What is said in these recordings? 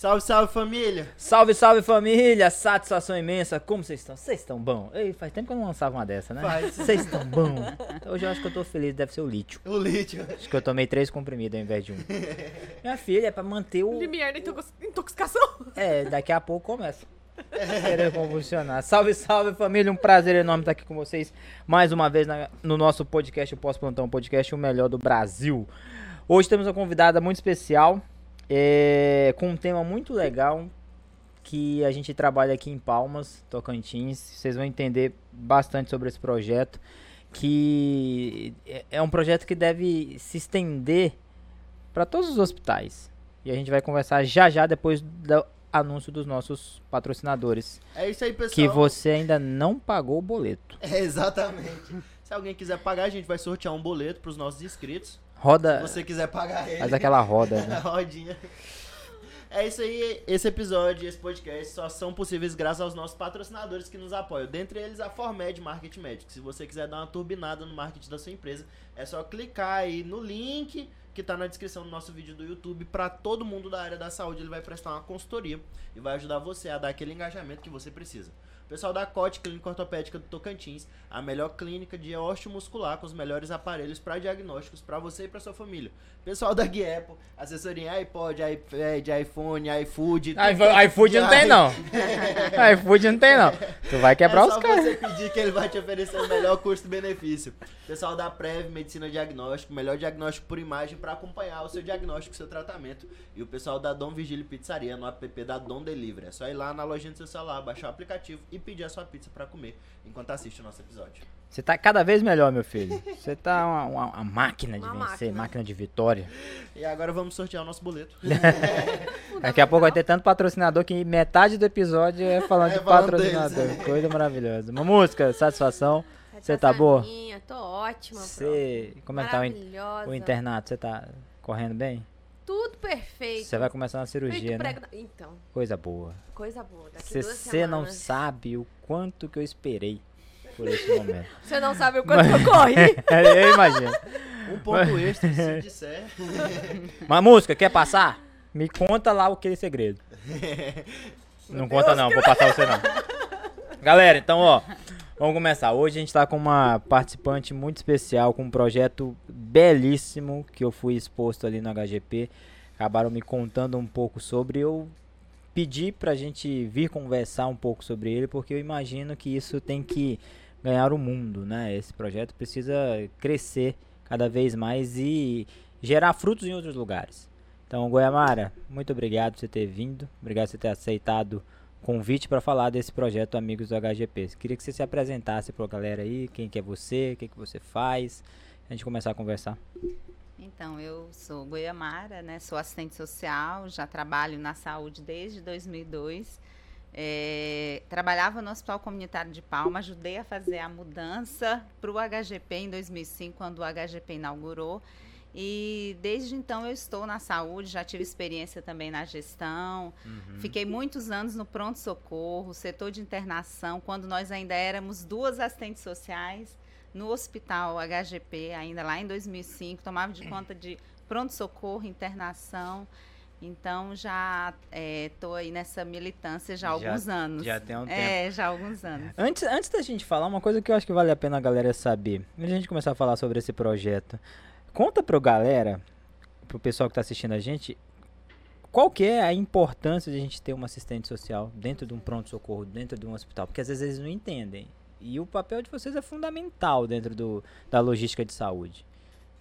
Salve, salve família! Salve, salve família! Satisfação imensa! Como vocês estão? Vocês estão bom? Ei, faz tempo que eu não lançava uma dessa, né? Faz. Vocês estão bom? Hoje eu acho que eu tô feliz, deve ser o lítio. O lítio. Acho que eu tomei três comprimidos ao invés de um. Minha filha, é pra manter o. Limiar da intox- intoxicação. É, daqui a pouco começa. Querer convulsionar. Salve, salve família, um prazer enorme estar aqui com vocês mais uma vez na- no nosso podcast, o Pós-Plantão Podcast, o melhor do Brasil. Hoje temos uma convidada muito especial, é, com um tema muito legal, que a gente trabalha aqui em Palmas, Tocantins. Vocês vão entender bastante sobre esse projeto, que é- é um projeto que deve se estender para todos os hospitais. E a gente vai conversar já já depois do anúncio dos nossos patrocinadores. É isso aí, pessoal. Que você ainda não pagou o boleto. É, exatamente. Se alguém quiser pagar, a gente vai sortear um boleto pros nossos inscritos. Roda. Se você quiser pagar ele. Faz aquela roda, né? rodinha. É isso aí, esse episódio e esse podcast só são possíveis graças aos nossos patrocinadores que nos apoiam. Dentre eles, a Formed Marketing Médico. Se você quiser dar uma turbinada no marketing da sua empresa, é só clicar aí no link que tá na descrição do nosso vídeo do YouTube. Para todo mundo da área da saúde, ele vai prestar uma consultoria e vai ajudar você a dar aquele engajamento que você precisa. Pessoal da COT, Clínica Ortopédica do Tocantins, a melhor clínica de osteomuscular com os melhores aparelhos para diagnósticos para você e para sua família. Pessoal da Guiepo, assessoria em iPod, iPad, iPhone, iFood. tudo iFo- que- iFood não tem, não. iFood não tem, não. Tu vai quebrar é os caras. você pedir que ele vai te oferecer o melhor custo-benefício. Pessoal da Prev, Medicina Diagnóstico, melhor diagnóstico por imagem para acompanhar o seu diagnóstico, o seu tratamento. E o pessoal da Dom Vigílio Pizzaria no app da Dom Delivery. É só ir lá na lojinha do seu celular, baixar o aplicativo e pedir a sua pizza para comer enquanto assiste o nosso episódio. Você tá cada vez melhor, meu filho. Você tá uma, uma- uma máquina de Uma vencer, máquina. máquina de vitória. E agora vamos sortear o nosso boleto. Daqui a pouco vai ter tanto patrocinador que metade do episódio é falando É de patrocinador. deles. Coisa maravilhosa. Uma música, satisfação. Você tá boa? Minha, tô ótima, Você. Como é que tá o, o internato? Você tá correndo bem? Tudo perfeito. Você vai começar uma cirurgia, Feito né? Então, Coisa boa. coisa boa. Daqui Você não sabe o quanto que eu esperei por esse momento. Você não sabe o quanto que eu corri. eu imagino. Um ponto extra, se disser. Mas música, quer passar? Me conta lá o que é segredo. Não conta não, vou passar você não. Galera, então ó, vamos começar. Hoje a gente tá com uma participante muito especial, com um projeto belíssimo que eu fui exposto ali no HGP. Acabaram me contando um pouco sobre. Eu pedi pra gente vir conversar um pouco sobre ele, porque eu imagino que isso tem que ganhar o mundo, né? Esse projeto precisa crescer cada vez mais e gerar frutos em outros lugares. Então, Goiamara, muito obrigado por você ter vindo, obrigado por você ter aceitado convite para falar desse projeto Amigos do HGP. Queria que você se apresentasse para a galera aí, quem que é você, o que, que você faz, a gente começar a conversar. Então, eu sou Goiamara, né? Sou assistente social, já trabalho na saúde desde 2002. É, trabalhava no Hospital Comunitário de Palma, ajudei a fazer a mudança para o HGP em 2005, quando o HGP inaugurou. E desde então eu estou na saúde, já tive experiência também na gestão. Fiquei muitos anos no pronto-socorro, setor de internação, quando nós ainda éramos duas assistentes sociais no hospital HGP, ainda lá em 2005, tomava de conta de pronto-socorro, internação. Então já estou aí nessa militância já há Já- alguns anos. já tem um tempo. É, já há alguns anos. Antes, antes da gente falar, uma coisa que eu acho que vale a pena a galera saber, antes da gente começar a falar sobre esse projeto, conta pro galera, pro pessoal que tá assistindo a gente, qual que é a importância de a gente ter uma assistente social dentro de um pronto-socorro, dentro de um hospital? Porque às vezes eles não entendem. E o papel de vocês é fundamental dentro do, da logística de saúde.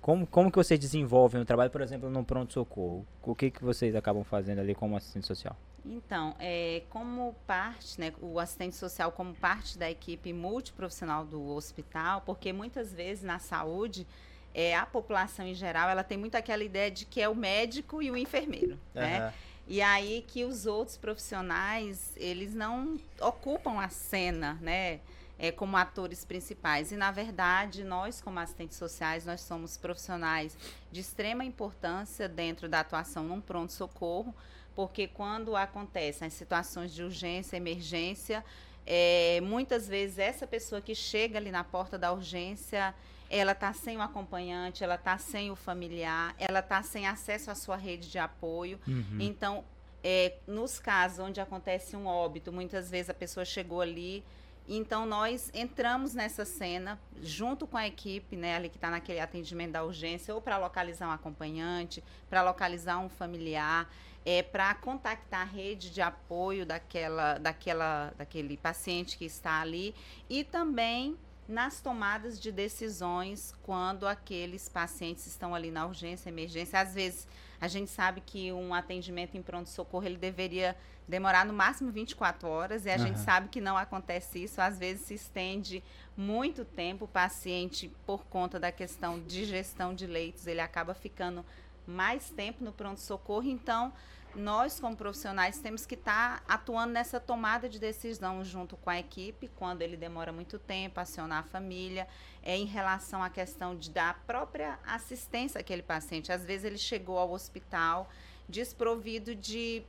Como, como que vocês desenvolvem o trabalho, por exemplo, num pronto-socorro? O que, que vocês acabam fazendo ali como assistente social? Então, é, como parte, né, o assistente social como parte da equipe multiprofissional do hospital, porque muitas vezes na saúde, é, a população em geral, ela tem muito aquela ideia de que é o médico e o enfermeiro, né? E aí que os outros profissionais, eles não ocupam a cena, né? É, como atores principais. E, na verdade, nós, como assistentes sociais, nós somos profissionais de extrema importância dentro da atuação num pronto-socorro, porque quando acontecem as situações de urgência, emergência, é, muitas vezes essa pessoa que chega ali na porta da urgência, ela está sem o acompanhante, ela está sem o familiar, ela está sem acesso à sua rede de apoio. Uhum. Então, É, nos casos onde acontece um óbito, muitas vezes a pessoa chegou ali, então nós entramos nessa cena junto com a equipe, né, ali que está naquele atendimento da urgência, ou para localizar um acompanhante, para localizar um familiar, é, para contactar a rede de apoio daquela, daquela, daquele paciente que está ali e também nas tomadas de decisões quando aqueles pacientes estão ali na urgência, emergência. Às vezes, a gente sabe que um atendimento em pronto-socorro ele deveria demorar no máximo 24 horas e a uhum. gente sabe que não acontece isso. Às vezes se estende muito tempo. O paciente, por conta da questão de gestão de leitos, ele acaba ficando mais tempo no pronto-socorro. Então, nós, como profissionais, temos que estar tá atuando nessa tomada de decisão junto com a equipe, quando ele demora muito tempo, acionar a família, é, em relação à questão de dar a própria assistência àquele paciente. Às vezes ele chegou ao hospital desprovido de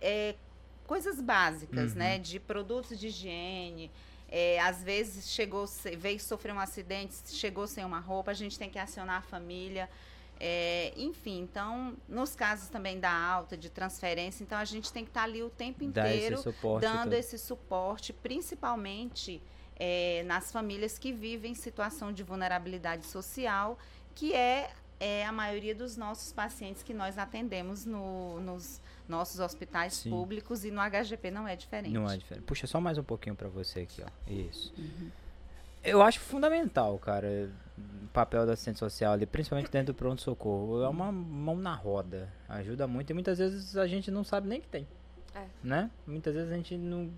é, coisas básicas, uhum. né? De produtos de higiene. É, às vezes chegou, veio sofrer um acidente, chegou sem uma roupa, a gente tem que acionar a família. É, enfim, então, nos casos também da alta, de transferência, então a gente tem que estar tá ali o tempo inteiro esse suporte, dando todo. esse suporte, principalmente é, nas famílias que vivem situação de vulnerabilidade social, que é, é a maioria dos nossos pacientes que nós atendemos no, nos nossos hospitais Sim. públicos e no HGP não é diferente. Não é diferente. Puxa só mais um pouquinho para você aqui, ó. Isso. Uhum. Eu acho fundamental, cara, o papel da assistente social ali, principalmente dentro do pronto-socorro. É uma mão na roda. Ajuda muito e muitas vezes a gente não sabe nem que tem. É. Né? Muitas vezes a gente não,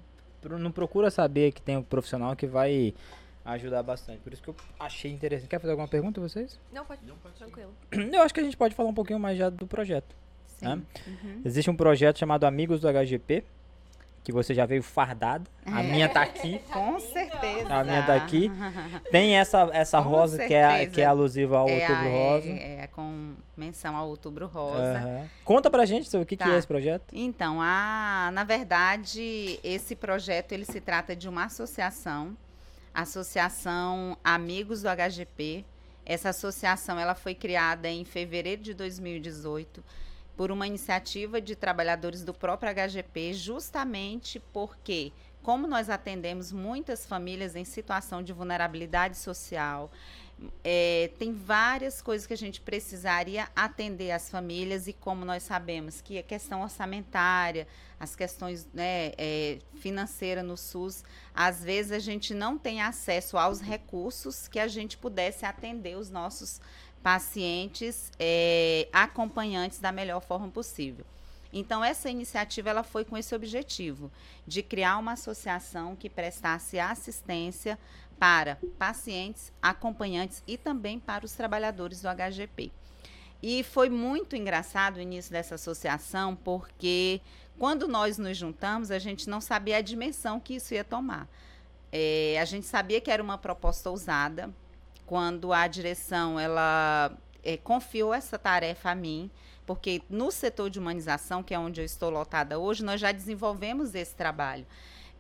não procura saber que tem um profissional que vai ajudar bastante. Por isso que eu achei interessante. Quer fazer alguma pergunta vocês? Não, pode. Não, pode Tranquilo. Eu acho que a gente pode falar um pouquinho mais já do projeto. Sim. Né? Uhum. Existe um projeto chamado Amigos do HGP que você já veio fardada. A minha tá aqui. Com certeza. A minha tá aqui. Tem essa, essa rosa que é, que é alusiva ao é Outubro Rosa. É, é, com menção ao Outubro Rosa. Uhum. Conta pra gente sobre o que, tá. que é esse projeto. Então, a, na verdade, esse projeto ele se trata de uma associação, Associação Amigos do HGP. Essa associação ela foi criada em fevereiro de 2018 por uma iniciativa de trabalhadores do próprio HGP, justamente porque, como nós atendemos muitas famílias em situação de vulnerabilidade social, é, tem várias coisas que a gente precisaria atender às famílias e como nós sabemos que a questão orçamentária, as questões né, é, financeiras no SUS, às vezes a gente não tem acesso aos recursos que a gente pudesse atender os nossos pacientes é, acompanhantes da melhor forma possível. Então essa iniciativa ela foi com esse objetivo de criar uma associação que prestasse assistência para pacientes, acompanhantes e também para os trabalhadores do HGP. E foi muito engraçado o início dessa associação, porque quando nós nos juntamos, a gente não sabia a dimensão que isso ia tomar. É, a gente sabia que era uma proposta ousada, quando a direção ela é, confiou essa tarefa a mim, porque no setor de humanização, que é onde eu estou lotada hoje, nós já desenvolvemos esse trabalho.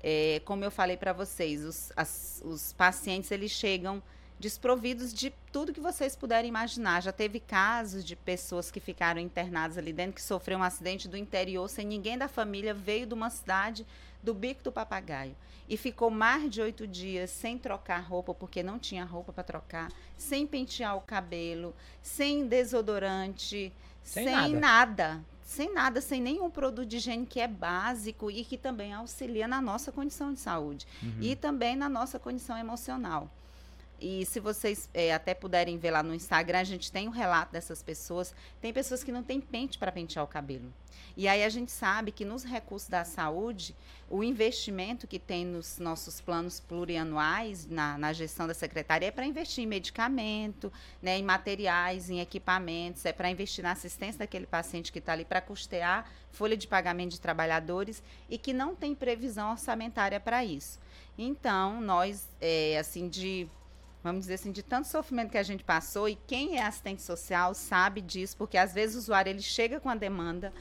É, como eu falei para vocês, os, as, os pacientes eles chegam desprovidos de tudo que vocês puderem imaginar. Já teve casos de pessoas que ficaram internadas ali dentro, que sofreram um acidente do interior, sem ninguém da família, veio de uma cidade do bico do papagaio e ficou mais de oito dias sem trocar roupa, porque não tinha roupa para trocar, sem pentear o cabelo, sem desodorante, sem, sem nada. nada. Sem nada, sem nenhum produto de higiene que é básico e que também auxilia na nossa condição de saúde uhum. e também na nossa condição emocional. E se vocês é, até puderem ver lá no Instagram, a gente tem o um relato dessas pessoas. Tem pessoas que não têm pente para pentear o cabelo. E aí a gente sabe que nos recursos da saúde, o investimento que tem nos nossos planos plurianuais, na, na gestão da secretaria, é para investir em medicamento, né, em materiais, em equipamentos, é para investir na assistência daquele paciente que está ali para custear folha de pagamento de trabalhadores e que não tem previsão orçamentária para isso. Então, nós, é, assim, de vamos dizer assim, de tanto sofrimento que a gente passou, e quem é assistente social sabe disso, porque às vezes o usuário ele chega com a demanda,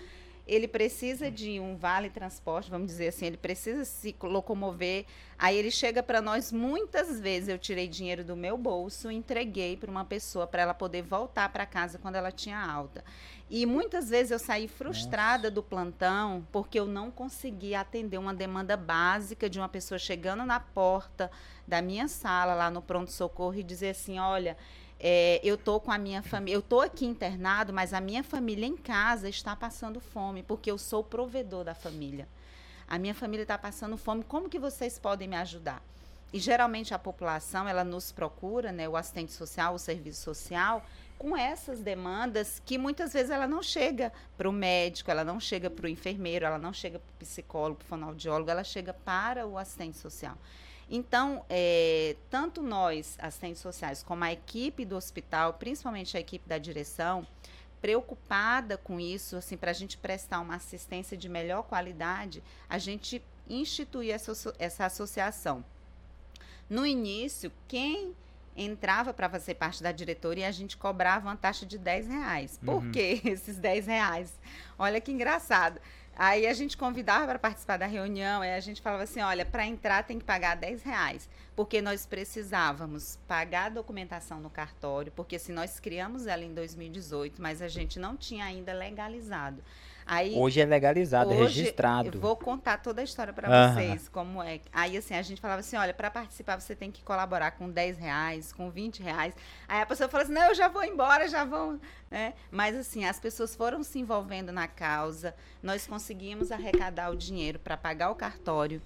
ele precisa de um vale transporte, vamos dizer assim, ele precisa se locomover. Aí ele chega para nós muitas vezes eu tirei dinheiro do meu bolso, entreguei para uma pessoa para ela poder voltar para casa quando ela tinha alta. E muitas vezes eu saí frustrada do plantão porque eu não conseguia atender uma demanda básica de uma pessoa chegando na porta da minha sala lá no pronto socorro e dizer assim, olha, é, eu tô com a minha família, eu tô aqui internado, mas a minha família em casa está passando fome, porque eu sou o provedor da família. A minha família está passando fome, como que vocês podem me ajudar? E geralmente a população, ela nos procura, né, o assistente social, o serviço social, com essas demandas que muitas vezes ela não chega para o médico, ela não chega para o enfermeiro, ela não chega para o psicólogo, para o fonoaudiólogo, ela chega para o assistente social. Então, é, tanto nós, assistentes sociais, como a equipe do hospital, principalmente a equipe da direção, preocupada com isso, assim, para a gente prestar uma assistência de melhor qualidade, a gente institui essa, essa associação. No início, quem entrava para fazer parte da diretoria, a gente cobrava uma taxa de 10 reais. Por uhum. que esses 10 reais? Olha que engraçado. Aí a gente convidava para participar da reunião, aí a gente falava assim, olha, para entrar tem que pagar 10 reais, porque nós precisávamos pagar a documentação no cartório, porque se nós criamos ela em 2018, mas a gente não tinha ainda legalizado. Aí, hoje é legalizado, é hoje é registrado. Eu vou contar toda a história para uhum. vocês, como é. Aí, assim, a gente falava assim, olha, para participar você tem que colaborar com 10 reais, com 20 reais. Aí a pessoa falou assim, não, eu já vou embora, já vou... Né? Mas, assim, as pessoas foram se envolvendo na causa, nós conseguimos arrecadar o dinheiro para pagar o cartório,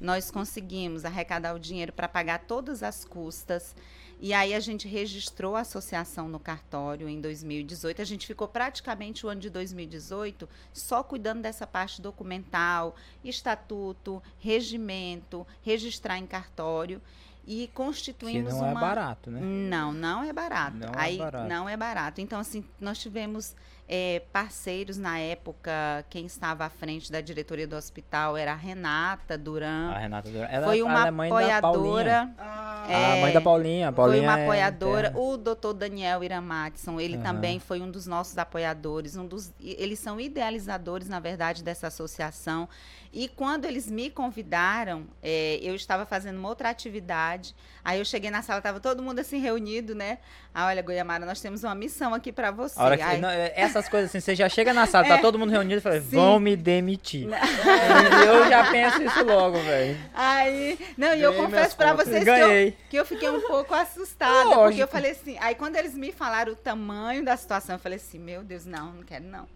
nós conseguimos arrecadar o dinheiro para pagar todas as custas. E aí a gente registrou a associação no cartório em 2018. A gente ficou praticamente o ano de 2018 só cuidando dessa parte documental, estatuto, regimento, registrar em cartório e constituímos que não é uma... é barato, né? Não, não é barato. Não aí é barato. não é barato. Então assim, nós tivemos é, parceiros na época, quem estava à frente da diretoria do hospital era a Renata Duran. A Renata Duran. Ela foi uma é mãe apoiadora. Ah, é, a mãe da Paulinha. A Paulinha foi uma é apoiadora. o doutor Daniel Iramatson, ele uhum. também foi um dos nossos apoiadores. Um dos, eles são idealizadores, na verdade, dessa associação. E quando eles me convidaram, é, eu estava fazendo uma outra atividade. Aí eu cheguei na sala, estava todo mundo assim reunido, né? Ah, olha, Goiamara, nós temos uma missão aqui para você. Que, não, é, essas coisas assim, você já chega na sala, tá é, tá todo mundo reunido e fala, vão me demitir. eu já penso isso logo, velho. Aí, não, e eu confesso para vocês que eu, que eu, fiquei um pouco assustada, Lógico. porque eu falei assim, aí quando eles me falaram o tamanho da situação, eu falei assim, meu Deus, não, não quero não.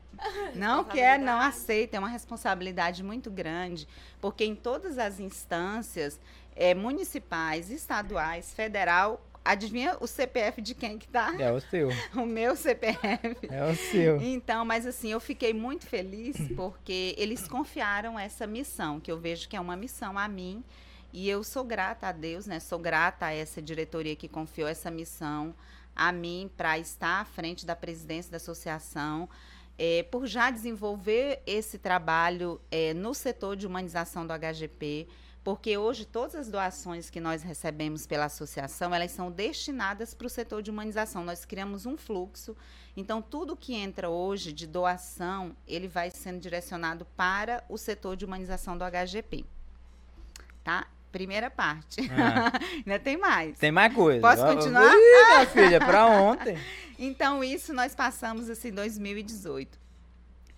Não quer, não aceita, é uma responsabilidade muito grande, porque em todas as instâncias é, municipais, estaduais, federal, adivinha o CPF de quem que tá? É o seu. O meu CPF. É o seu. Então, mas assim, eu fiquei muito feliz porque eles confiaram essa missão, que eu vejo que é uma missão a mim, e eu sou grata a Deus, né? Sou grata a essa diretoria que confiou essa missão a mim para estar à frente da presidência da associação é, por já desenvolver esse trabalho é, no setor de humanização do HGP, porque hoje todas as doações que nós recebemos pela associação, elas são destinadas para o setor de humanização. Nós criamos um fluxo, então tudo que entra hoje de doação, ele vai sendo direcionado para o setor de humanização do HGP. Tá? Primeira parte. Ah. Ainda tem mais. Tem mais coisa. Posso continuar? Ih, minha filha, para ontem. Então, isso nós passamos assim em 2018.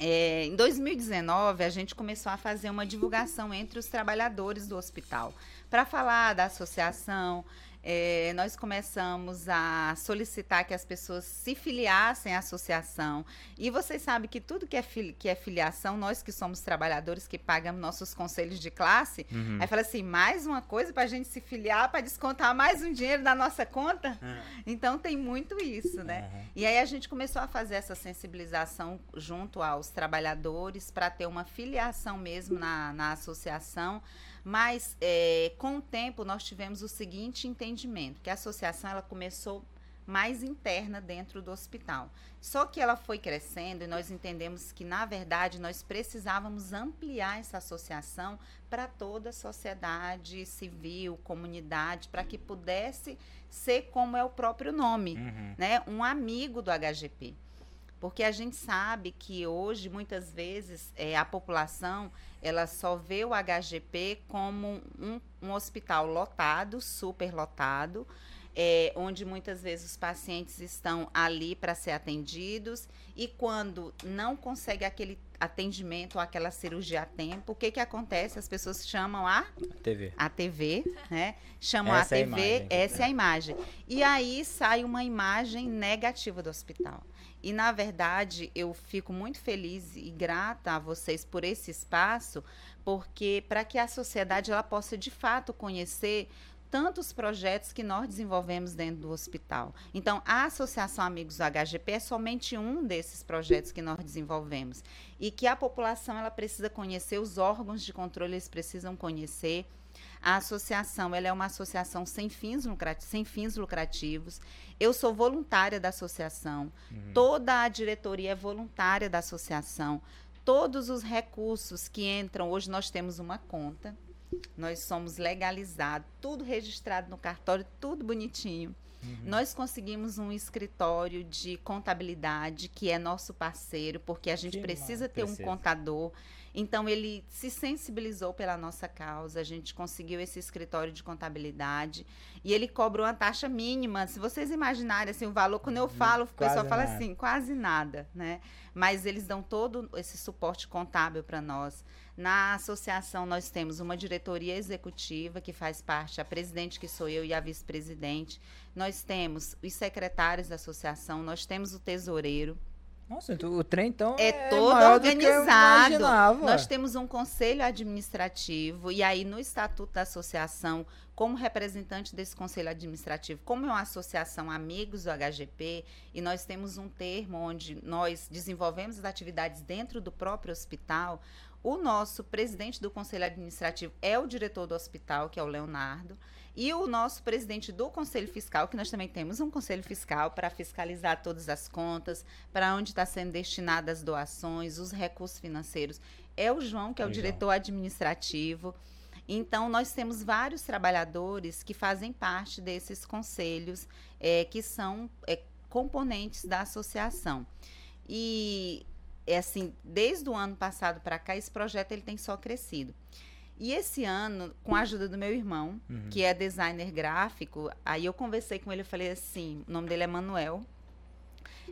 É, em 2019, a gente começou a fazer uma divulgação entre os trabalhadores do hospital para falar da associação, é, nós começamos a solicitar que as pessoas se filiassem à associação. E vocês sabem que tudo que é, que é filiação, nós que somos trabalhadores, que pagamos nossos conselhos de classe, uhum. aí fala assim, mais uma coisa para a gente se filiar, para descontar mais um dinheiro da nossa conta. Uhum. Então tem muito isso, né? Uhum. E aí a gente começou a fazer essa sensibilização junto aos trabalhadores para ter uma filiação mesmo na, na associação. Mas é, com o tempo nós tivemos o seguinte entendimento, que a associação ela começou mais interna dentro do hospital. Só que ela foi crescendo e nós entendemos que, na verdade, nós precisávamos ampliar essa associação para toda a sociedade civil, comunidade, para que pudesse ser como é o próprio nome, uhum. né? Um amigo do HGP. Porque a gente sabe que hoje, muitas vezes, é, a população ela só vê o HGP como um, um hospital lotado, superlotado, é, onde muitas vezes os pacientes estão ali para ser atendidos e quando não consegue aquele atendimento ou aquela cirurgia a tempo, o que que acontece? As pessoas chamam a TV. a TV, né? Chamam Essa é a a TV, imagem. essa é a imagem. E aí sai uma imagem negativa do hospital. E na verdade, eu fico muito feliz e grata a vocês por esse espaço, porque para que a sociedade ela possa de fato conhecer tantos projetos que nós desenvolvemos dentro do hospital. Então, a Associação Amigos do HGP é somente um desses projetos que nós desenvolvemos e que a população ela precisa conhecer, os órgãos de controle eles precisam conhecer. A associação ela é uma associação sem fins, lucrativos, sem fins lucrativos. Eu sou voluntária da associação. Toda a diretoria é voluntária da associação. Todos os recursos que entram, hoje nós temos uma conta. Nós somos legalizados, tudo registrado no cartório, tudo bonitinho. Nós conseguimos um escritório de contabilidade que é nosso parceiro, porque a gente Que precisa ter um precisa. contador. Então ele se sensibilizou pela nossa causa, a gente conseguiu esse escritório de contabilidade e ele cobra uma taxa mínima. Se vocês imaginarem assim o valor, quando eu falo, o pessoal fala nada. assim, quase nada, né? Mas eles dão todo esse suporte contábil para nós. Na associação, nós temos uma diretoria executiva, que faz parte, a presidente, que sou eu, e a vice-presidente. Nós temos os secretários da associação, nós temos o tesoureiro. Nossa, então o trem então É, é, todo organizado. Nós temos um conselho administrativo, e aí no estatuto da associação, como representante desse conselho administrativo, como é uma associação Amigos do HGP, e nós temos um termo onde nós desenvolvemos as atividades dentro do próprio hospital, o nosso presidente do conselho administrativo é o diretor do hospital, que é o Leonardo, e o nosso presidente do conselho fiscal, que nós também temos um conselho fiscal para fiscalizar todas as contas, para onde está sendo destinadas as doações, os recursos financeiros, é o João, que é o João. diretor administrativo. Então, nós temos vários trabalhadores que fazem parte desses conselhos, eh, que são eh, componentes da associação. E, é assim, desde o ano passado para cá, esse projeto ele tem só crescido. E esse ano, com a ajuda do meu irmão, Uhum. que é designer gráfico, aí eu conversei com ele, eu falei assim, o nome dele é Manuel.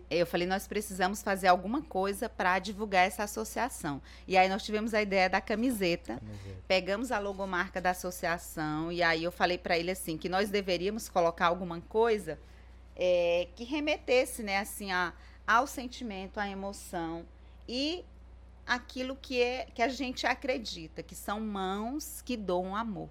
Eu falei, nós precisamos fazer alguma coisa para divulgar essa associação. E aí nós tivemos a ideia da camiseta, pegamos a logomarca da associação e aí eu falei para ele assim que nós deveríamos colocar alguma coisa é, que remetesse, né, assim, a, ao sentimento, à emoção e aquilo que é que a gente acredita, que são mãos que doam amor.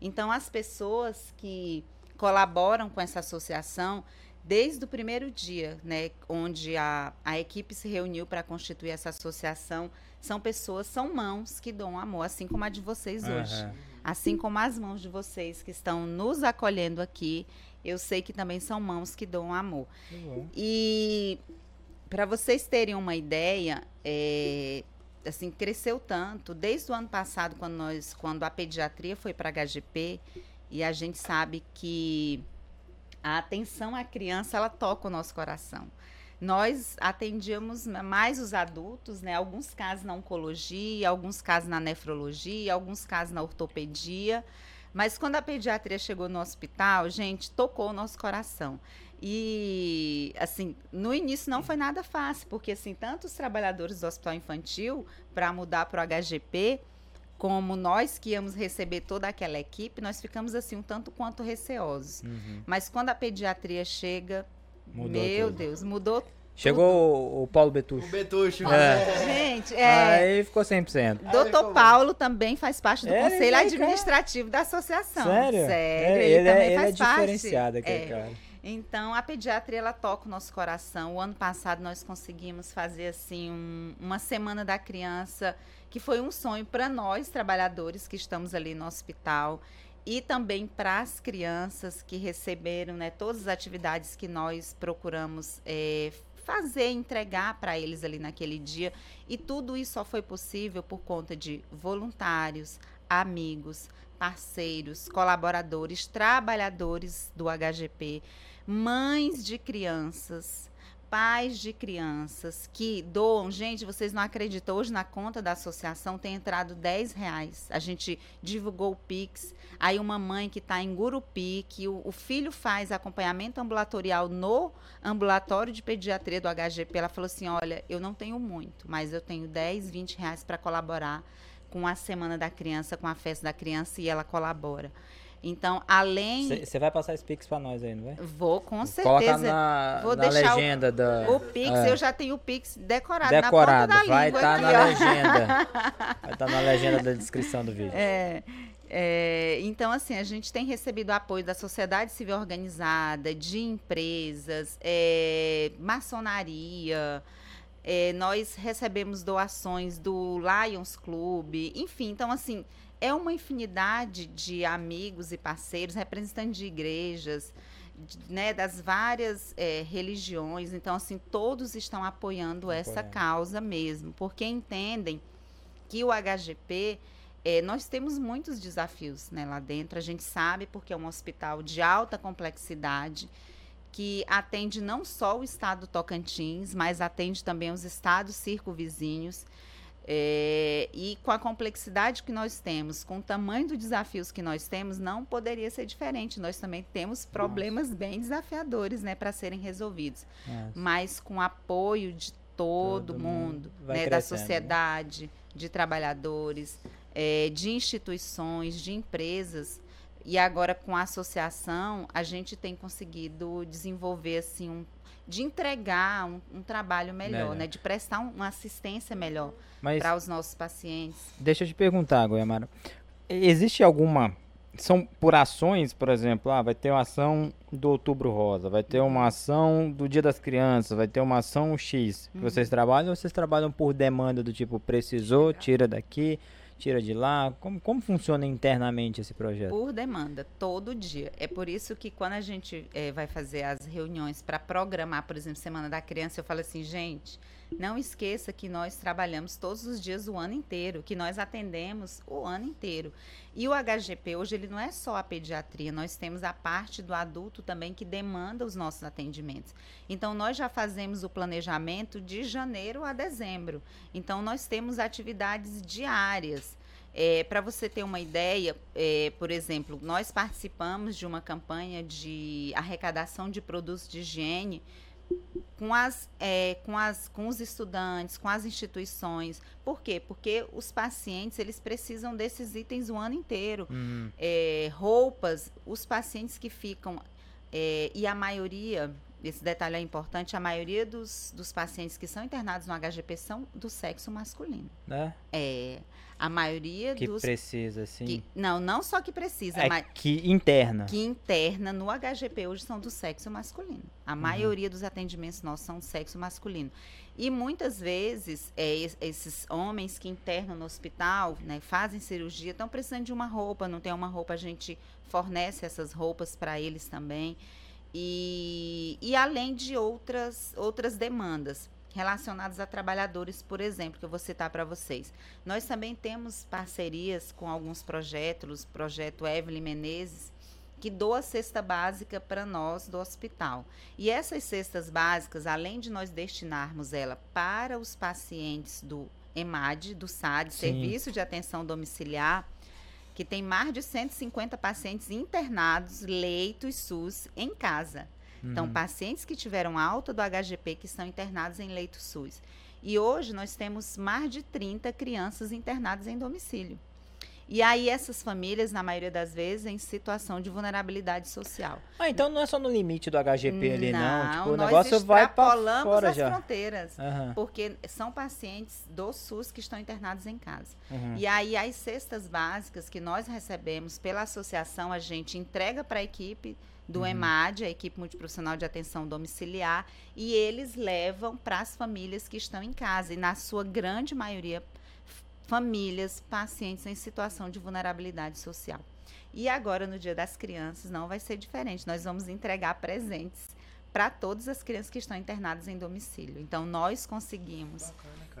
Então as pessoas que colaboram com essa associação desde o primeiro dia, né, onde a, a equipe se reuniu para constituir essa associação, são pessoas, são mãos que doam amor, assim como a de vocês hoje. Aham. Assim como as mãos de vocês que estão nos acolhendo aqui, eu sei que também são mãos que doam amor. Bom. E para vocês terem uma ideia, é, assim cresceu tanto desde o ano passado quando nós, quando a pediatria foi para HGP e a gente sabe que a atenção à criança ela toca o nosso coração. Nós atendíamos mais os adultos, né? Alguns casos na oncologia, alguns casos na nefrologia, alguns casos na ortopedia. Mas quando a pediatria chegou no hospital, gente, tocou o nosso coração. E, assim, no início não foi nada fácil, porque, assim, tanto os trabalhadores do hospital infantil, para mudar para o HGP, como nós que íamos receber toda aquela equipe, nós ficamos, assim, um tanto quanto receosos. Uhum. Mas quando a pediatria chega, Mudou meu tudo. Deus, mudou. Chegou o, o Paulo O Betucho. Betucho. É. Gente, é. Aí ficou 100%. Aí Doutor ficou- Paulo também faz parte do É, conselho ele é, administrativo da associação. Sério? Sério, É, ele, ele, também é, ele faz é parte. diferenciado, aquele É. cara. Então, a pediatria, ela toca o nosso coração. O ano passado, nós conseguimos fazer, assim, um- uma Semana da Criança, que foi um sonho para nós, trabalhadores que estamos ali no hospital, e também para as crianças que receberam, né, todas as atividades que nós procuramos eh, fazer, entregar para eles ali naquele dia. E tudo isso só foi possível por conta de voluntários, amigos, parceiros, colaboradores, trabalhadores do HGP, mães de crianças, pais de crianças que doam. Gente, vocês não acreditam, hoje na conta da associação tem entrado 10 reais. A gente divulgou o Pix. Aí uma mãe que está em Gurupi, que o, o filho faz acompanhamento ambulatorial no ambulatório de pediatria do HGP, ela falou assim, olha, eu não tenho muito, mas eu tenho 10, 20 reais para colaborar com a Semana da Criança, com a festa da criança, e ela colabora. Então, além... Você vai passar esse Pix pra nós aí, não vai? Vou, com Coloca certeza. na, Vou na deixar o- legenda da. O Pix, É. eu já tenho o Pix decorado, Decorado, na ponta da vai língua estar aqui, na ó. legenda. Vai estar na legenda da descrição do vídeo. É, é, então, assim, a gente tem recebido apoio da sociedade civil organizada, de empresas, é, maçonaria. É, nós recebemos doações do Lions Club, enfim, então assim é uma infinidade de amigos e parceiros, representantes de igrejas, de- né, das várias é, religiões. Então, assim, todos estão apoiando essa Apoiando. causa mesmo, porque entendem que o HGP é, nós temos muitos desafios né, lá dentro. A gente sabe porque é um hospital de alta complexidade que atende não só o estado do Tocantins, mas atende também os estados circunvizinhos. É, e com a complexidade que nós temos, com o tamanho dos desafios que nós temos, não poderia ser diferente. Nós também temos problemas bem desafiadores né, para serem resolvidos Nossa. mas com apoio de todo, Todo mundo, mundo né, da né? sociedade, de trabalhadores, eh, de instituições, de empresas. E agora com a associação, a gente tem conseguido desenvolver assim um de entregar um, um trabalho melhor, né, de prestar um- uma assistência melhor para os nossos pacientes. deixa eu te perguntar, Goiamara. Existe alguma. São por ações, por exemplo, ah, vai ter uma ação do Outubro Rosa, vai ter uma ação do Dia das Crianças, vai ter uma ação X. que Vocês trabalham ou vocês trabalham por demanda do tipo, precisou, tira daqui, tira de lá? Como, como funciona internamente esse projeto? Por demanda, todo dia. É por isso que quando a gente eh, vai fazer as reuniões para programar, por exemplo, Semana da Criança, eu falo assim, gente, não esqueça que nós trabalhamos todos os dias o ano inteiro, que nós atendemos o ano inteiro. E o HGP hoje ele não é só a pediatria, nós temos a parte do adulto também que demanda os nossos atendimentos. Então nós já fazemos o planejamento de janeiro a dezembro. Então nós temos atividades diárias. Para você ter uma ideia, é, por exemplo, nós participamos de uma campanha de arrecadação de produtos de higiene com, as, é, com, as, com os estudantes, com as instituições. Por quê? Porque os pacientes eles precisam desses itens o ano inteiro. Hum, É, roupas, os pacientes que ficam, é, e a maioria, esse detalhe é importante, a maioria dos, dos pacientes que são internados no HGP são do sexo masculino. né? É, a maioria Que dos. precisa, assim. que- não, não só que precisa, é mas que interna. que interna no HGP hoje são do sexo masculino. A Uhum. maioria dos atendimentos nossos são do sexo masculino. E muitas vezes, é, es- esses homens que internam no hospital, né, fazem cirurgia, estão precisando de uma roupa, não tem uma roupa, a gente fornece essas roupas para eles também. E, e além de outras, outras demandas relacionadas a trabalhadores, por exemplo, que eu vou citar para vocês. Nós também temos parcerias com alguns projetos, o projeto Evelyn Menezes, que doa cesta básica para nós do hospital. E essas cestas básicas, além de nós destinarmos ela para os pacientes do EMAD, do SAD, Sim. Serviço de Atenção Domiciliar, que tem mais de 150 pacientes internados, leitos SUS em casa. Então, Uhum. pacientes que tiveram alta do HGP que estão internados em leito SUS. E hoje nós temos mais de 30 crianças internadas em domicílio. E aí essas famílias, na maioria das vezes, em situação de vulnerabilidade social. Ah, então não é só no limite do HGP ali, não. Tipo, o negócio vai extrapolamos fora as já. fronteiras. Aham, Porque são pacientes do SUS que estão internados em casa. uhum. E aí, as cestas básicas que nós recebemos pela associação, a gente entrega para a equipe do Uhum. EMAD, a equipe multiprofissional de atenção domiciliar, e eles levam para as famílias que estão em casa. E, na sua grande maioria, famílias, pacientes em situação de vulnerabilidade social. E agora, no Dia das Crianças, não vai ser diferente. Nós vamos entregar presentes para todas as crianças que estão internadas em domicílio. Então, nós conseguimos,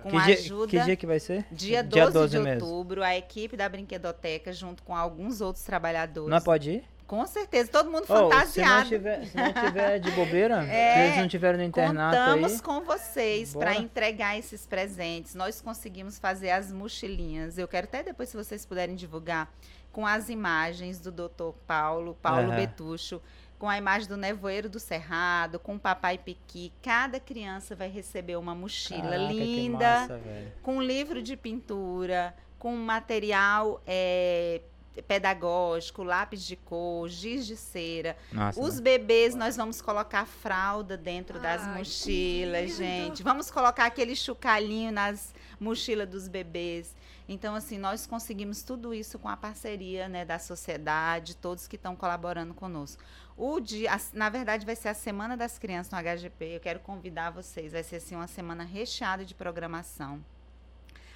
com que, a dia, ajuda. que dia que vai ser? Dia 12, de mesmo. outubro, a equipe da Brinquedoteca, junto com alguns outros trabalhadores. Não pode ir? Com certeza, todo mundo Ô, se não fantasiado. tiver, se não tiver de bobeira, É, se eles não tiverem no internato Contamos aí. com vocês para entregar esses presentes. Nós conseguimos fazer as mochilinhas. Eu quero até depois, se vocês puderem divulgar, com as imagens do Dr. Paulo, Paulo Aham. Betucho, com a imagem do Nevoeiro do Cerrado, com o Papai Piqui. Cada criança vai receber uma mochila Caraca, linda, massa, com um livro de pintura, com material é, pedagógico, lápis de cor, giz de cera. Nossa, Os né? bebês, nós vamos colocar fralda dentro das Ai, que mochilas, gente. Vamos colocar aquele chocalhinho nas mochilas dos bebês. Então, assim, nós conseguimos tudo isso com a parceria né, da sociedade, todos que estão colaborando conosco. O dia, a- na verdade, vai ser a Semana das Crianças no HGP. Eu quero convidar vocês. Vai ser assim, uma semana recheada de programação.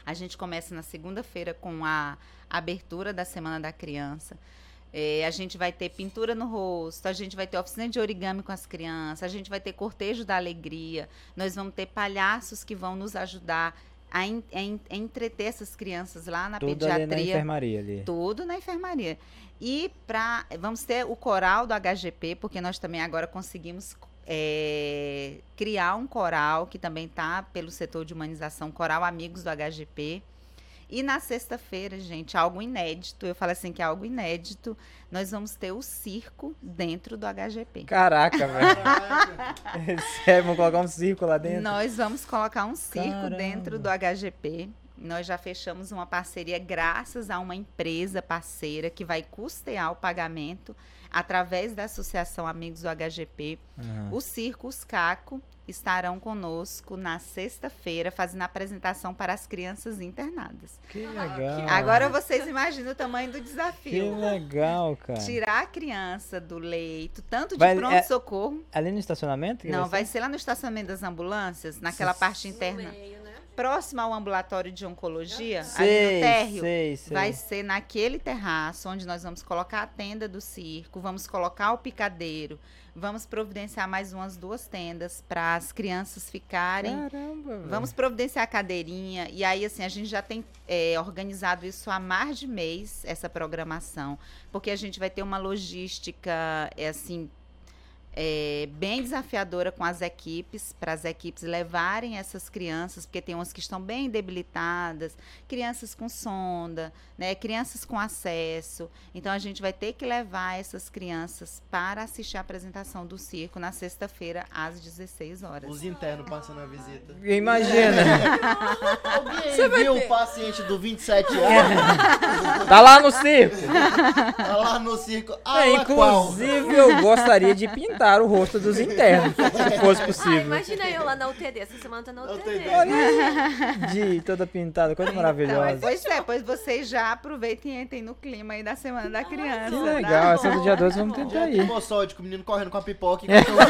A gente começa na segunda-feira com a abertura da Semana da Criança. É, a gente vai ter pintura no rosto, a gente vai ter oficina de origami com as crianças, a gente vai ter cortejo da alegria, nós vamos ter palhaços que vão nos ajudar a, en- a en- a entreter essas crianças lá na Tudo ali na pediatria. enfermaria ali. Tudo na enfermaria. E pra, vamos ter o coral do HGP, porque nós também agora conseguimos é, criar um coral que também está pelo setor de humanização, Coral Amigos do HGP. E na sexta-feira, gente, algo inédito, eu falo assim que é algo inédito, nós vamos ter o circo dentro do HGP. Caraca, velho. Sério, vamos colocar um círculo lá dentro? Nós vamos colocar um circo Caramba. dentro do HGP. Nós já fechamos uma parceria graças a uma empresa parceira que vai custear o pagamento através da Associação Amigos do HGP. Aham. O Circo Os Caco estarão conosco na sexta-feira fazendo a apresentação para as crianças internadas. Que legal. Agora vocês imaginam o tamanho do Que desafio. legal, cara. Tirar a criança do leito, tanto de Vai- é- pronto-socorro. Ali no estacionamento? que Não, vai ser? ser lá no estacionamento das ambulâncias, naquela parte interna. No meio, próximo ao ambulatório de oncologia, ali Sei, no térreo, sei, sei. vai ser naquele terraço onde nós vamos colocar a tenda do circo, vamos colocar o picadeiro, vamos providenciar mais umas duas tendas para as crianças ficarem. Caramba, velho. Vamos providenciar a cadeirinha. E aí, assim, a gente já tem é, organizado isso há mais de mês, essa programação. Porque a gente vai ter uma logística, é, assim, é, bem desafiadora com as equipes, para as equipes levarem essas crianças, porque tem umas que estão bem debilitadas, crianças com sonda, né, crianças com acesso. Então, a gente vai ter que levar essas crianças para assistir a apresentação do circo na sexta-feira, às 16 horas. Os internos passando a visita. Imagina. Alguém viu o paciente do 27 anos tá lá no circo. tá lá no circo? Ah, É, é, qual? inclusive, eu gostaria de pintar o rosto dos internos, se fosse Ah, possível. imagina eu lá na UTD. Essa semana tá na Na UTD. UTD. De toda pintada, coisa Então, maravilhosa. pois é, pois vocês já aproveitem e entrem no clima aí da Semana da Criança. Que tá? legal, essa do dia 12 vamos tentar moçódico, o menino correndo com a pipoca e com o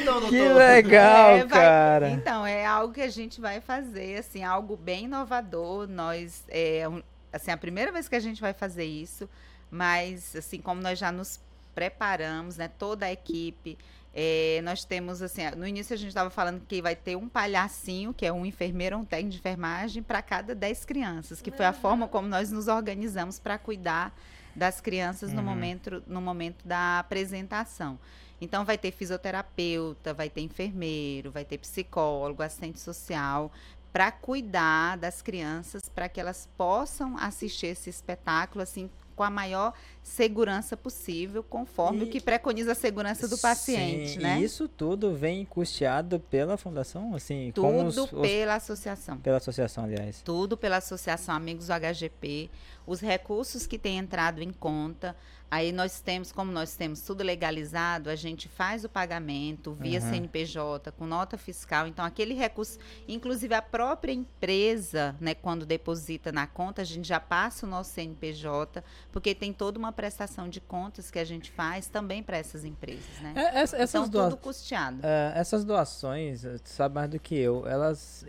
Então, doutor. Que legal, É, vai- cara. Então, é algo que a gente vai fazer, assim, algo bem inovador. Nós, é, um- assim, a primeira vez que a gente vai fazer isso, mas, assim, como nós já nos preparamos, né, toda a equipe, é, nós temos, assim, no início a gente estava falando que vai ter um palhacinho, que é um enfermeiro ou um técnico de enfermagem, para cada 10 crianças, que foi a forma como nós nos organizamos para cuidar das crianças no, Uhum. momento, no momento da apresentação. Então vai ter fisioterapeuta, vai ter enfermeiro, vai ter psicólogo, assistente social para cuidar das crianças, para que elas possam assistir esse espetáculo assim com a maior segurança possível, conforme E- o que preconiza a segurança do paciente, Sim, né? E isso tudo vem custeado pela fundação, assim, Tudo os, os- pela associação. pela associação, aliás. Tudo pela Associação Amigos do HGP, os recursos que têm entrado em conta. Aí nós temos, como nós temos tudo legalizado, a gente faz o pagamento via Uhum. CNPJ, com nota fiscal. Então, aquele recurso, inclusive a própria empresa, né, quando deposita na conta, a gente já passa o nosso CNPJ, porque tem toda uma prestação de contas que a gente faz também para essas empresas, né? É, essa- essas, então, doa- tudo custeado. é, essas doações, tu sabe mais do que eu, elas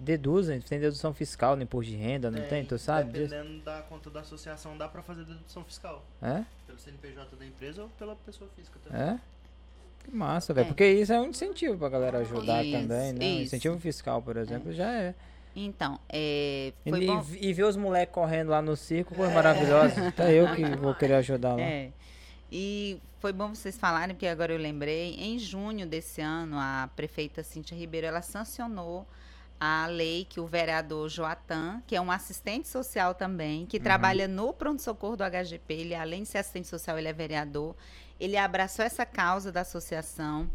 deduzem, tem dedução fiscal no imposto de renda, não tem? Tu sabe disso? Dependendo da conta da associação, dá pra fazer dedução fiscal. É? Pelo CNPJ da empresa ou pela pessoa física também. É? Que massa, velho. É. Porque isso é um incentivo pra galera ajudar Isso, também, né? Isso. incentivo fiscal, por exemplo, já é. Então, é, E, foi e- bom. e ver os moleques correndo lá no circo, coisa maravilhosa. Até eu que vou querer ajudar lá. É. E foi bom vocês falarem, porque agora eu lembrei. Em junho desse ano, a prefeita Cíntia Ribeiro, ela sancionou a lei que o vereador Joatan, que é um assistente social também, que trabalha no pronto-socorro do HGP, ele além de ser assistente social, ele é vereador, ele abraçou essa causa da associação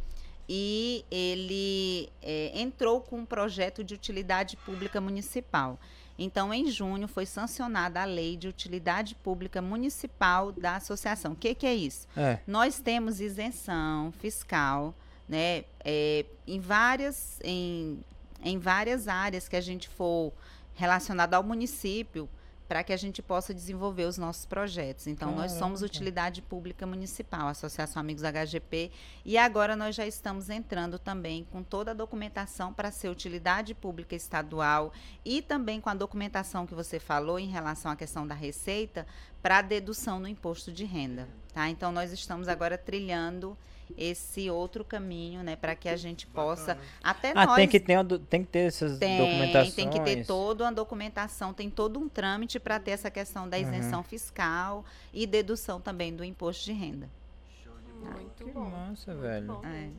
e ele é, entrou com um projeto de utilidade pública municipal. Então, em junho, foi sancionada a lei de utilidade pública municipal da associação. O que, que é isso? É. Nós temos isenção fiscal, né, é, em várias em, em várias áreas que a gente for relacionado ao município para que a gente possa desenvolver os nossos projetos. Então, nós somos Caraca. utilidade pública municipal, Associação Amigos HGP, e agora nós já estamos entrando também com toda a documentação para ser utilidade pública estadual e também com a documentação que você falou em relação à questão da receita para dedução no imposto de renda, tá? Então nós estamos agora trilhando esse outro caminho, né, para que a gente possa até Ah, nós tem que, ter, uma do- tem que ter essas tem, documentações. tem que ter toda uma documentação, tem todo um trâmite para ter essa questão da Uhum. isenção fiscal e dedução também do imposto de renda. Muito Que bom. massa, muito velho. bom É.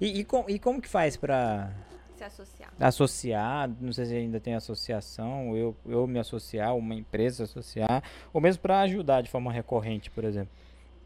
E, e, com- e como que faz pra Se associar. associar? Não sei se ainda tem associação, eu, eu me associar, uma empresa associar, ou mesmo pra ajudar de forma recorrente, por exemplo.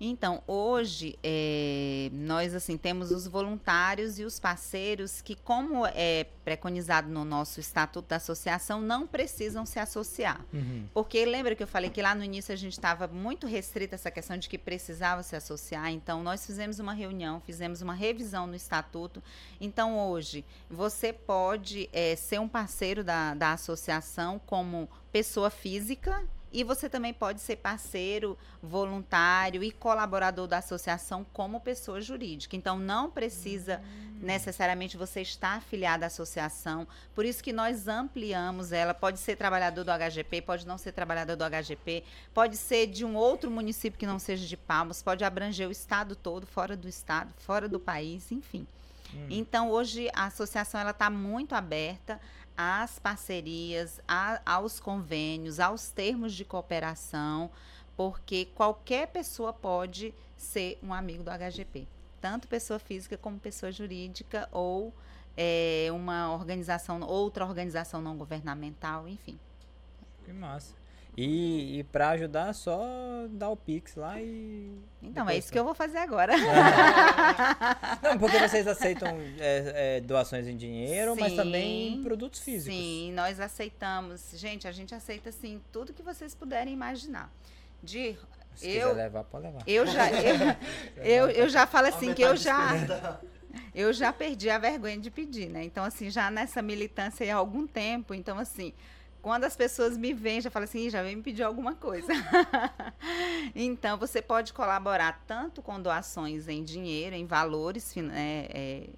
Então, hoje, é, nós assim temos os voluntários e os parceiros que, como é preconizado no nosso Estatuto da Associação, não precisam se associar. Uhum. Porque lembra que eu falei que lá no início a gente estava muito restrita essa questão de que precisava se associar. Então, nós fizemos uma reunião, fizemos uma revisão no estatuto. Então, hoje, você pode eh, ser um parceiro da, da associação como pessoa física. E você também pode ser parceiro, voluntário e colaborador da associação como pessoa jurídica. Então, não precisa necessariamente você estar afiliado à associação. Por isso que nós ampliamos ela. Pode ser trabalhador do HGP, pode não ser trabalhador do HGP, pode ser de um outro município que não seja de Palmas, pode abranger o estado todo, fora do estado, fora do país, enfim. Então, hoje a associação ela está muito aberta às parcerias, a- aos convênios, aos termos de cooperação, porque qualquer pessoa pode ser um amigo do HGP, tanto pessoa física como pessoa jurídica ou é, uma organização, outra organização não governamental, enfim. Que massa. E, e pra ajudar, só dar o Pix lá e. Então, é isso que eu vou fazer agora. Não, porque vocês aceitam é, é, doações em dinheiro, mas Sim, também produtos físicos. Sim, nós aceitamos. Gente, a gente aceita assim tudo que vocês puderem imaginar. De Se eu quiser levar, pode levar. eu já eu, eu, eu já falo assim que eu já eu já perdi a vergonha de pedir, né? Então assim, já nessa militância aí há algum tempo, então assim, quando as pessoas me veem, já falam assim, "Ih, já vem me pedir alguma coisa. então, você pode colaborar tanto com doações em dinheiro, em valores, é, é,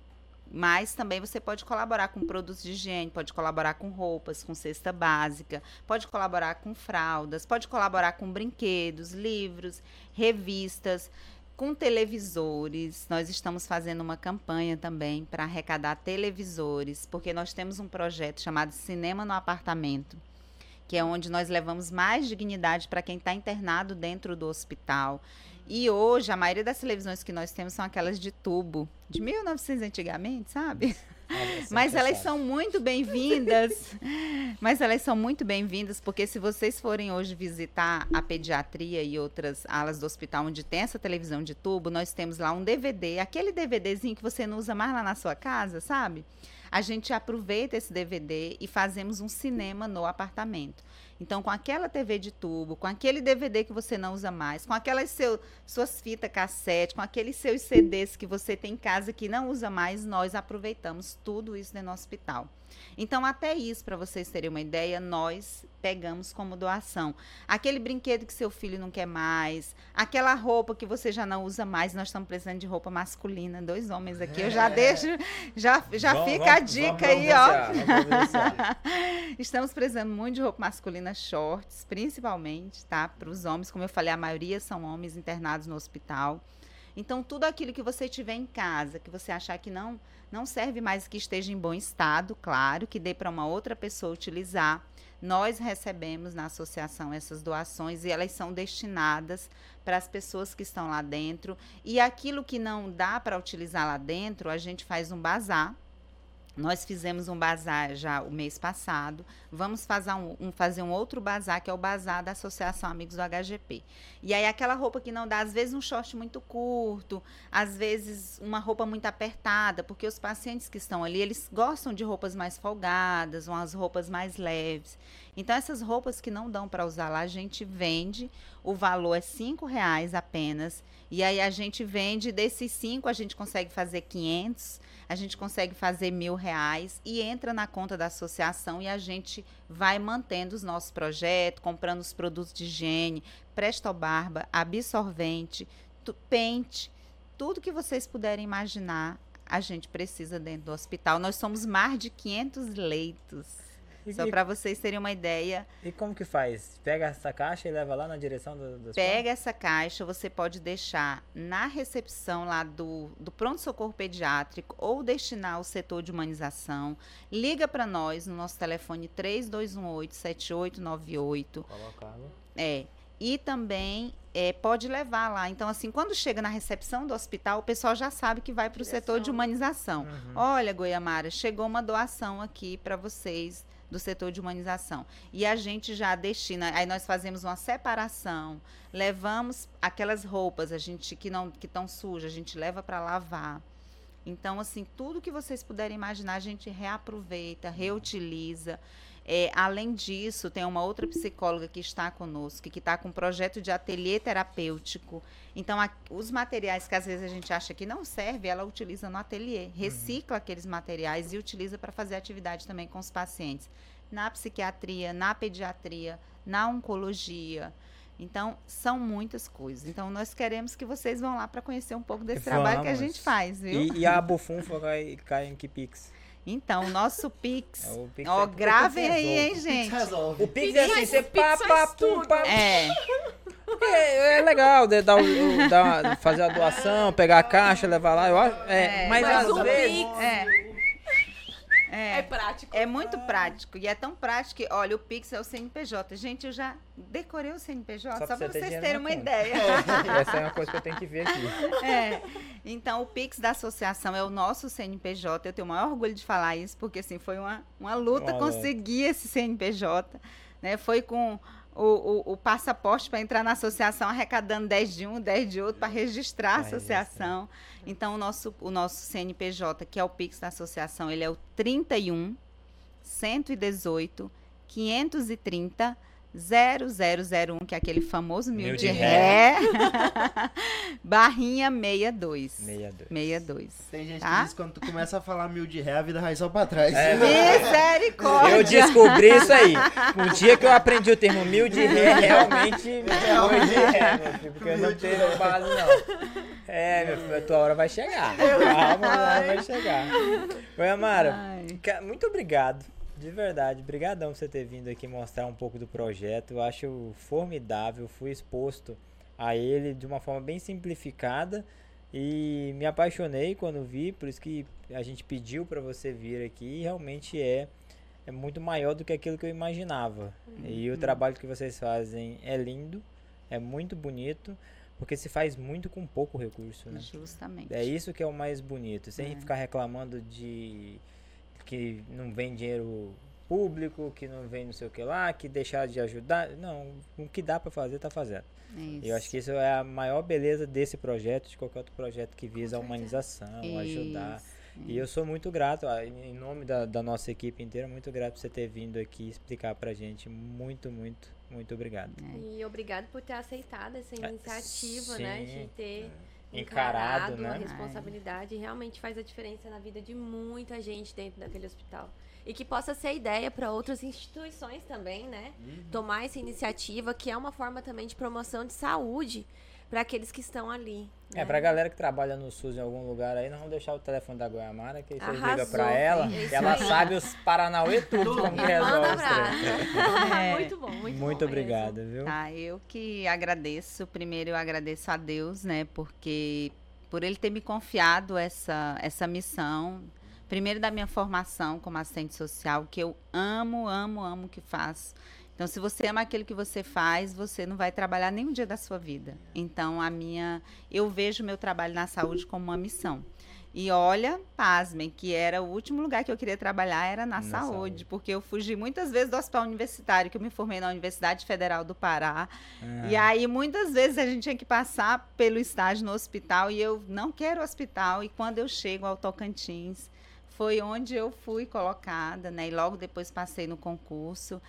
mas também você pode colaborar com produtos de higiene, pode colaborar com roupas, com cesta básica, pode colaborar com fraldas, pode colaborar com brinquedos, livros, revistas, com televisores. Nós estamos fazendo uma campanha também para arrecadar televisores, porque nós temos um projeto chamado Cinema no Apartamento, que é onde nós levamos mais dignidade para quem está internado dentro do hospital. E hoje, a maioria das televisões que nós temos são aquelas de tubo, de 1900 antigamente, sabe? Mas elas são muito bem-vindas. Mas elas são muito bem-vindas, porque se vocês forem hoje visitar a pediatria e outras alas do hospital onde tem essa televisão de tubo, nós temos lá um DVD, aquele DVDzinho que você não usa mais lá na sua casa, sabe? A gente aproveita esse DVD e fazemos um cinema no apartamento. Então, com aquela TV de tubo, com aquele DVD que você não usa mais, com aquelas seu, suas fitas cassete, com aqueles seus CDs que você tem em casa que não usa mais, nós aproveitamos tudo isso dentro do hospital. Então, até isso, para vocês terem uma ideia, nós pegamos como doação. Aquele brinquedo que seu filho não quer mais, aquela roupa que você já não usa mais, nós estamos precisando de roupa masculina, dois homens aqui. Eu já deixo, já, já Vamos- fica a vamos- dica vamos aí, ó. Estamos precisando muito de roupa masculina, shorts, principalmente, tá? Para os homens, como eu falei, a maioria são homens internados no hospital. Então, tudo aquilo que você tiver em casa, que você achar que não, não serve mais, que esteja em bom estado, claro, que dê para uma outra pessoa utilizar. Nós recebemos na associação essas doações e elas são destinadas para as pessoas que estão lá dentro. E aquilo que não dá para utilizar lá dentro, a gente faz um bazar nós fizemos um bazar já o mês passado. Vamos fazer um, um, fazer um outro bazar, que é o bazar da Associação Amigos do HGP. E aí, aquela roupa que não dá, às vezes, um short muito curto, às vezes, uma roupa muito apertada, porque os pacientes que estão ali, eles gostam de roupas mais folgadas, umas roupas mais leves. Então, essas roupas que não dão para usar lá, a gente vende. O valor é cinco reais apenas. E aí, a gente vende, desses cinco, a gente consegue fazer 500 a gente consegue fazer mil reais e entra na conta da associação e a gente vai mantendo os nossos projetos, comprando os produtos de higiene, Presto Barba, absorvente, pente, tudo que vocês puderem imaginar, a gente precisa dentro do hospital. Nós somos mais de 500 leitos. E, Só para vocês terem uma ideia. E como que faz? Pega essa caixa e leva lá na direção do, do Pega essa caixa, você pode deixar na recepção lá do, do pronto-socorro pediátrico ou destinar ao setor de humanização. Liga para nós no nosso telefone 3218-7898. Colocá-lo. É. E também é, pode levar lá. Então, assim, quando chega na recepção do hospital, o pessoal já sabe que vai para o setor de humanização. Uhum. Olha, Goiamara, chegou uma doação aqui para vocês do setor de humanização. E a gente já destina, aí nós fazemos uma separação, levamos aquelas roupas a gente que não que estão sujas, a gente leva para lavar. Então, assim, tudo que vocês puderem imaginar, a gente reaproveita, reutiliza. É, além disso, tem uma outra psicóloga que está conosco, que está com um projeto de ateliê terapêutico. Então, a, os materiais que às vezes a gente acha que não serve, ela utiliza no ateliê, uhum. recicla uhum. aqueles materiais e utiliza para fazer atividade também com os pacientes. Na psiquiatria, na pediatria, na oncologia. Então, são muitas coisas. Então, nós queremos que vocês vão lá para conhecer um pouco desse Vamos. trabalho que a gente faz, viu? E, e a bufunfa cai, cai em que pix? Então, o nosso Pix. É, o Pix ó, é gravem aí, hein, gente. O Pix é assim, você pá, pá, pum, pá. É. É, é legal de dar, o, dar, fazer a doação, pegar a caixa, levar lá. Eu acho, é, é mas, mas às vezes. Pix, é. É, é prático. É muito prático. E é tão prático que, olha, o Pix é o CNPJ. Gente, eu já decorei o CNPJ, só, só para vocês terem uma conta. ideia. Essa é uma coisa que eu tenho que ver aqui. É. Então, o Pix da associação é o nosso CNPJ. Eu tenho o maior orgulho de falar isso, porque assim, foi uma, uma luta conseguir esse CNPJ. Né? Foi com o, o, o passaporte para entrar na associação, arrecadando 10 de um, 10 de outro, para registrar a associação. Então, o nosso, o nosso CNPJ, que é o Pix da associação, ele é o 31 118 530 0001, que é aquele famoso mil, mil de, de ré, ré. barrinha 62. 62. 62. Tem gente tá? que diz que quando tu começa a falar mil de ré, a vida vai só pra trás. É. Misericórdia! Eu descobri isso aí. Um dia que eu aprendi o termo mil de ré, realmente mil de ré, meu filho, porque eu não tenho base, não. É, meu filho, a tua hora vai chegar. Calma, a hora vai chegar. Oi, Amara, Ai. muito obrigado de verdade, brigadão por você ter vindo aqui mostrar um pouco do projeto. Eu acho formidável, fui exposto a ele de uma forma bem simplificada e me apaixonei quando vi, por isso que a gente pediu para você vir aqui e realmente é é muito maior do que aquilo que eu imaginava. Uhum. E o trabalho que vocês fazem é lindo, é muito bonito, porque se faz muito com pouco recurso, né? Justamente. É isso que é o mais bonito, sem é. ficar reclamando de que não vem dinheiro público, que não vem não sei o que lá, que deixar de ajudar. Não, o que dá para fazer, tá fazendo. Isso. Eu acho que isso é a maior beleza desse projeto, de qualquer outro projeto que visa a humanização, isso. ajudar. E eu sou muito grato, em nome da, da, nossa equipe inteira, muito grato por você ter vindo aqui explicar pra gente. Muito, muito, muito obrigado. É. E obrigado por ter aceitado essa é, iniciativa, né? De ter. É encarado, encarado né? a responsabilidade realmente faz a diferença na vida de muita gente dentro daquele hospital. E que possa ser ideia para outras instituições também, né? Uhum. Tomar essa iniciativa, que é uma forma também de promoção de saúde para aqueles que estão ali. É, né? pra galera que trabalha no SUS em algum lugar aí, nós vamos deixar o telefone da Goiamara, que aí vocês ligam pra ela, e ela aí. sabe os Paranauê tudo, como que resolve os é. Muito bom, muito, muito bom obrigado, mesmo. viu? Ah, eu que agradeço. Primeiro eu agradeço a Deus, né, porque por ele ter me confiado essa, essa missão. Primeiro da minha formação como assistente social, que eu amo, amo, amo o que faço. Então, se você ama aquilo que você faz, você não vai trabalhar nenhum dia da sua vida. Então, a minha, eu vejo meu trabalho na saúde como uma missão. E olha, pasmem, que era o último lugar que eu queria trabalhar era na, na saúde, saúde, porque eu fugi muitas vezes do hospital universitário, que eu me formei na Universidade Federal do Pará. É. E aí, muitas vezes, a gente tinha que passar pelo estágio no hospital e eu não quero hospital. E quando eu chego ao Tocantins, foi onde eu fui colocada, né? E logo depois passei no concurso.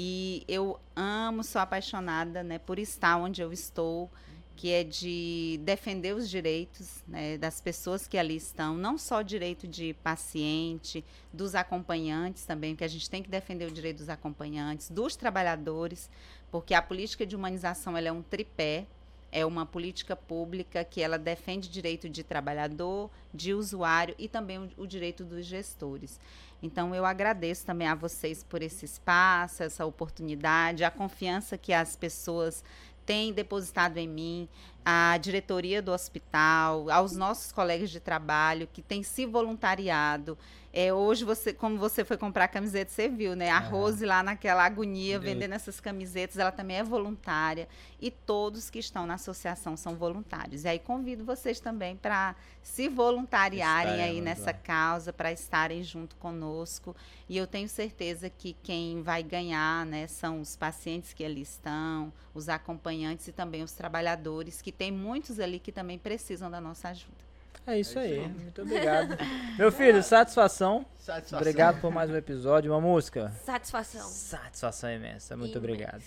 E eu amo, sou apaixonada, né, por estar onde eu estou que é de defender os direitos né, das pessoas que ali estão, não só o direito de paciente, dos acompanhantes também, que a gente tem que defender o direito dos acompanhantes, dos trabalhadores, porque a política de humanização é um tripé, é uma política pública que ela defende o direito de trabalhador, de usuário e também o, direito dos gestores. Então eu agradeço também a vocês por esse espaço, essa oportunidade, a confiança que as pessoas tem depositado em mim, à diretoria do hospital, aos nossos colegas de trabalho que têm se voluntariado. É, hoje, você, como você foi comprar camiseta, você viu, né? A Rose lá naquela agonia, vendendo essas camisetas, ela também é voluntária. E todos que estão na associação são voluntários. E aí convido vocês também para se voluntariarem aí nessa lá. causa, para estarem junto conosco. E eu tenho certeza que quem vai ganhar, né, são os pacientes que ali estão, os acompanhantes e também os trabalhadores, que tem muitos ali que também precisam da nossa ajuda. É isso, é isso aí. aí. Muito obrigado. Meu filho, satisfação. Satisfação. Obrigado por mais um episódio. Uma música. Satisfação. Satisfação imensa. Muito obrigado.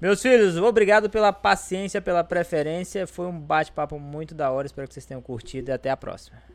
Meus filhos, obrigado pela paciência, pela preferência. Foi um bate-papo muito da hora. Espero que vocês tenham curtido e até a próxima.